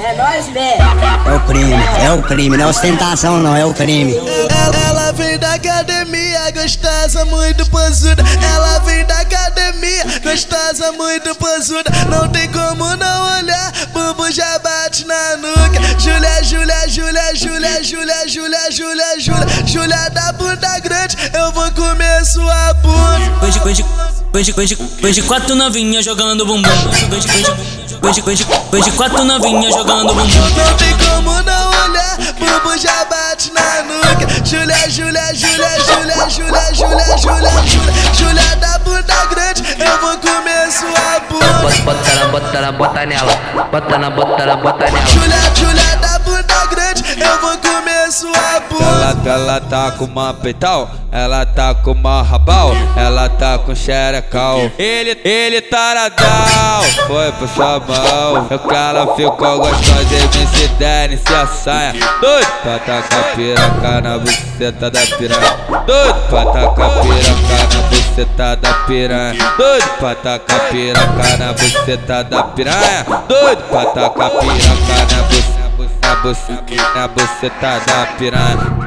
É nóis mesmo. É o crime, é o crime, não é ostentação não, é o crime. Ela, ela vem da academia, gostosa, muito posuda. Ela vem da academia, gostosa, muito posuda. Não tem como não olhar, bumbum já bate na nuca. Júlia, Júlia, Júlia, Júlia, Júlia, Júlia, Júlia, Júlia, Júlia da bunda grande, eu vou comer sua bunda. Hoje, hoje, hoje, hoje, hoje quatro novinhas jogando bumbum. Hoje, hoje, hoje, hoje, hoje quatro novinhas jogando bumbum. Não tem como não olhar, bumbum já bate na nuca. Júlia, Júlia, Júlia, Júlia, Júlia, Júlia, Júlia, Júlia, Júlia da bunda grande, eu vou comer sua bunda. Bota, bota na, bota na, bota nela. Bota na, bota na, bota nela. Júlia, Júlia Ela, ela tá com uma peital, ela tá com uma rabal, ela tá com xerecal. Ele, ele taradão, foi pro sua mão. O cara ficou gostoso de me se assanha. Doido pra tacar piroca na buceta da piranha. Doido pra tacar piroca na buceta da piranha. Doido pra tacar piroca na buceta da piranha. Doido pra tacar buceta na buceta, na buceta da piranha